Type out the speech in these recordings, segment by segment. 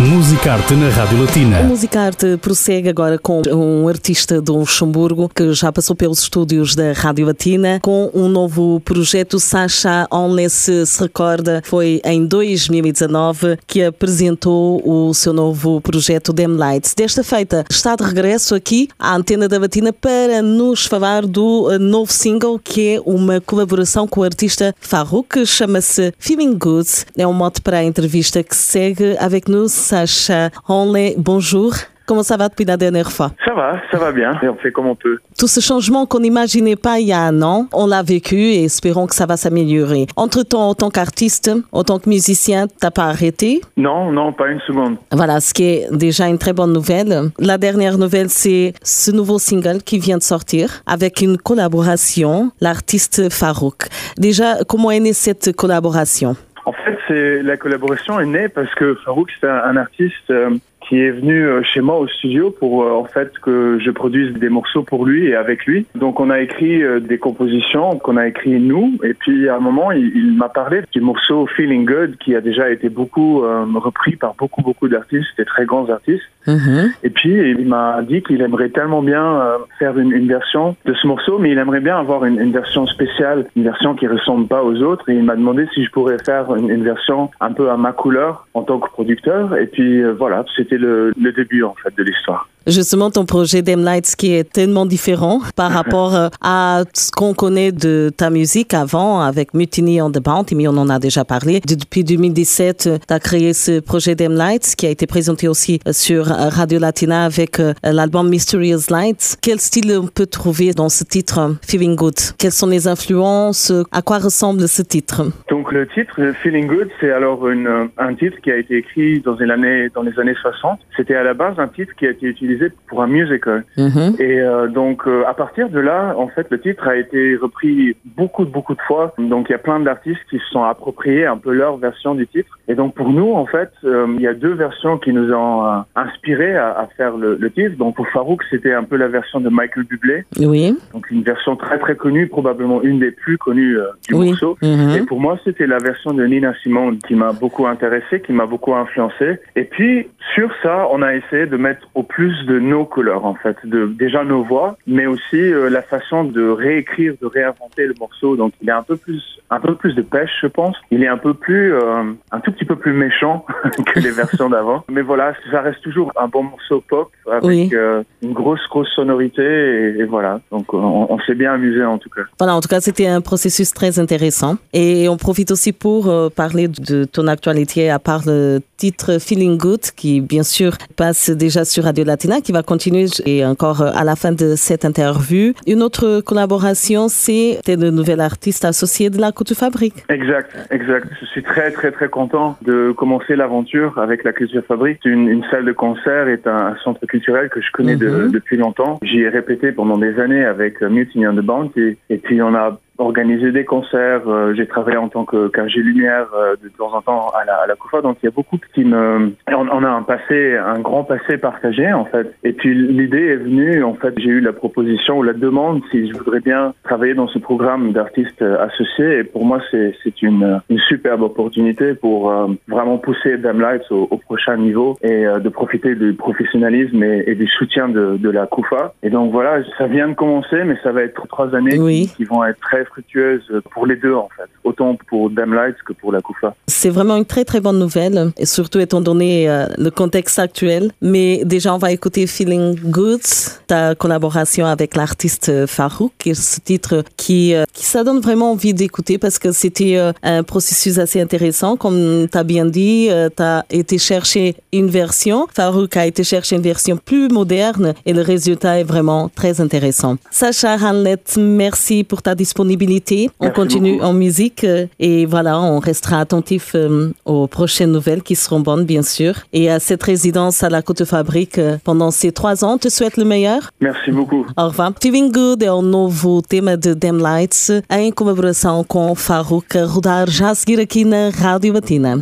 Musicarte na Rádio Latina. O Musicarte prossegue agora com um artista do Luxemburgo que já passou pelos estúdios da Rádio Latina com um novo projeto. Sacha Only se, se recorda, foi em 2019 que apresentou o seu novo projeto Dem Lights. Desta feita, está de regresso aqui à antena da Latina para nos falar do novo single que é uma colaboração com o artista Farouk, chama-se Feeling Good. É um mote para a entrevista que segue avec nous. Sacha Onley, bonjour. Comment ça va depuis la dernière fois? Ça va, ça va bien, et on fait comme on peut. Tout ce changement qu'on n'imaginait pas il y a un an, on l'a vécu et espérons que ça va s'améliorer. Entre-temps, en tant qu'artiste, en tant que musicien, t'as pas arrêté? Non, non, pas une seconde. Voilà, ce qui est déjà une très bonne nouvelle. La dernière nouvelle, c'est ce nouveau single qui vient de sortir avec une collaboration, l'artiste Farouk. Déjà, comment est née cette collaboration? En fait, c'est la collaboration est née parce que Farouk, c'est un, artiste euh, qui est venu euh, chez moi au studio pour euh, en fait que je produise des morceaux pour lui et avec lui. Donc on a écrit euh, des compositions qu'on a écrit nous et puis à un moment il, il m'a parlé du morceau Feeling Good qui a déjà été beaucoup euh, repris par beaucoup beaucoup d'artistes, des très grands artistes. Mhm. Et puis il m'a dit qu'il aimerait tellement bien euh, faire une, une version de ce morceau, mais il aimerait bien avoir une, une version spéciale, une version qui ressemble pas aux autres. Et il m'a demandé si je pourrais faire une, une version un peu à ma couleur en tant que producteur. Et puis euh, voilà, c'était le, le début en fait de l'histoire. Justement, ton projet Dem Lights qui est tellement différent par rapport euh, à ce qu'on connaît de ta musique avant avec Mutiny on the Bounty, mais on en a déjà parlé. Depuis 2017, tu as créé ce projet Dem Lights qui a été présenté aussi euh, sur euh, Radio Latina avec l'album Mysterious Lights. Quel style on peut trouver dans ce titre Feeling Good? Quelles sont les influences? À quoi ressemble ce titre? Donc le titre Feeling Good, c'est alors un titre qui a été écrit dans dans les années 60. C'était à la base un titre qui a été utilisé pour un musical. Mhm. Et euh, donc euh, à partir de là, en fait, le titre a été repris beaucoup beaucoup de fois. Donc il y a plein d'artistes qui se sont appropriés un peu leur version du titre. Et donc pour nous, en fait, euh, il y a deux versions qui nous ont euh, inspirés à, à faire le, le titre. Donc pour Farouk, c'était un peu la version de Michael Bublé, Oui. donc une version très très connue, probablement une des plus connues euh, du Oui. morceau. Mhm. Et pour moi, c'était la version de Nina Simone qui m'a beaucoup intéressé, qui m'a beaucoup influencé. Et puis, sur ça, on a essayé de mettre au plus de nos couleurs, en fait, de déjà nos voix, mais aussi euh, la façon de réécrire, de réinventer le morceau. Donc, il est un peu plus, un peu plus de pêche, je pense. Il est un peu plus, euh, un tout petit peu plus méchant que les versions d'avant. Mais voilà, ça reste toujours un bon morceau pop avec Oui. euh, une grosse, grosse sonorité. Et, et voilà. Donc, on, on s'est bien amusé en tout cas. Voilà, en tout cas, c'était un processus très intéressant. Et on profite aussi pour parler de ton actualité, à part le titre Feeling Good, qui bien sûr passe déjà sur Radio Latina, qui va continuer et encore euh, à la fin de cette interview. Une autre collaboration, c'est le nouvel artiste associé de la Couture Fabrique. Exact, exact. Je suis très très très content de commencer l'aventure avec la Culture Fabrique. Une, une salle de concert est un, un centre culturel que je connais de- Mhm. depuis longtemps. J'y ai répété pendant des années avec euh, Mutiny on the Bounty et puis on a organisé des concerts. euh, J'ai travaillé en tant que qu'ingé lumière euh, de temps en temps à la, à la COFA. Donc il y a beaucoup qui me... On, on a un passé, un grand passé partagé en fait. Et puis l'idée est venue, en fait, j'ai eu la proposition ou la demande si je voudrais bien travailler dans ce programme d'artistes euh, associés. Et pour moi, c'est c'est une, une superbe opportunité pour euh, vraiment pousser Dam Lights au, au prochain niveau et euh, de profiter du professionnalisme et, et du soutien de, de la CUFA. Et donc voilà, ça vient de commencer, mais ça va être trois années Oui. qui vont être très fructueuses pour les deux en fait, autant pour Dam Lights que pour la CUFA. C'est vraiment une très très bonne nouvelle, et surtout étant donné euh, le contexte actuel. Mais déjà, on va écouter Feeling Good, ta collaboration avec l'artiste euh, Farouk, et ce titre qui, euh, qui ça donne vraiment envie d'écouter parce que c'était un processus assez intéressant. Comme tu as bien dit, tu as été chercher une version, Farouk a été chercher une version plus moderne et le résultat est vraiment très intéressant. Sacha Hanlett, merci pour ta disponibilité disponibilité. On continue en musique et voilà, on restera attentif aux prochaines nouvelles qui seront bonnes, bien sûr. Et à cette résidence à la Côte Fabrique pendant ces trois ans, te souhaite le meilleur. Merci beaucoup. Au revoir. Feeling Good é o novo tema de Dem Lights em colaboração com Farruka a rodar já a seguir aqui na Rádio Batina.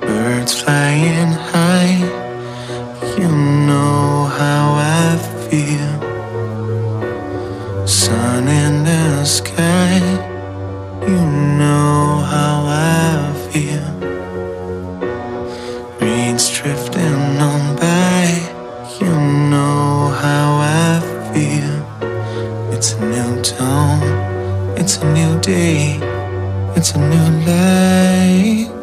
Birds flying Sun in the sky, you know how I feel. Reeds drifting on by, you know how I feel. It's a new dawn, it's a new day, it's a new life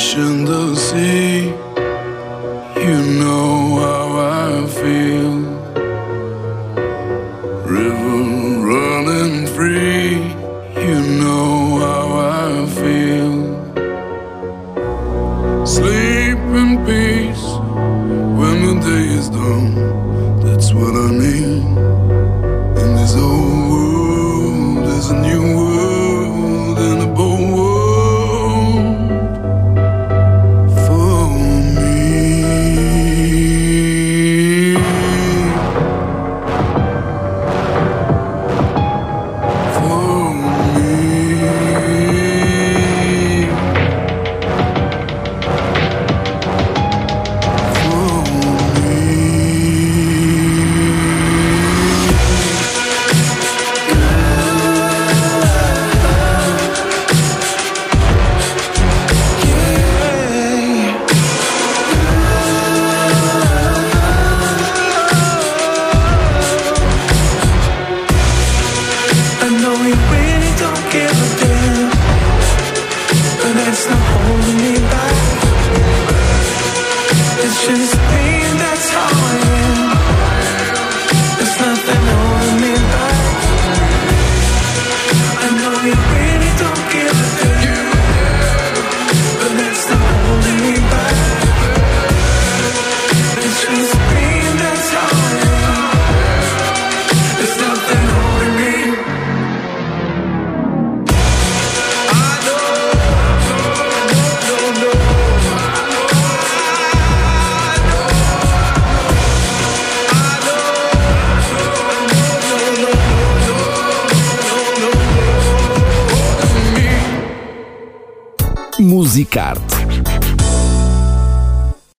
crashing the sea. Musicarte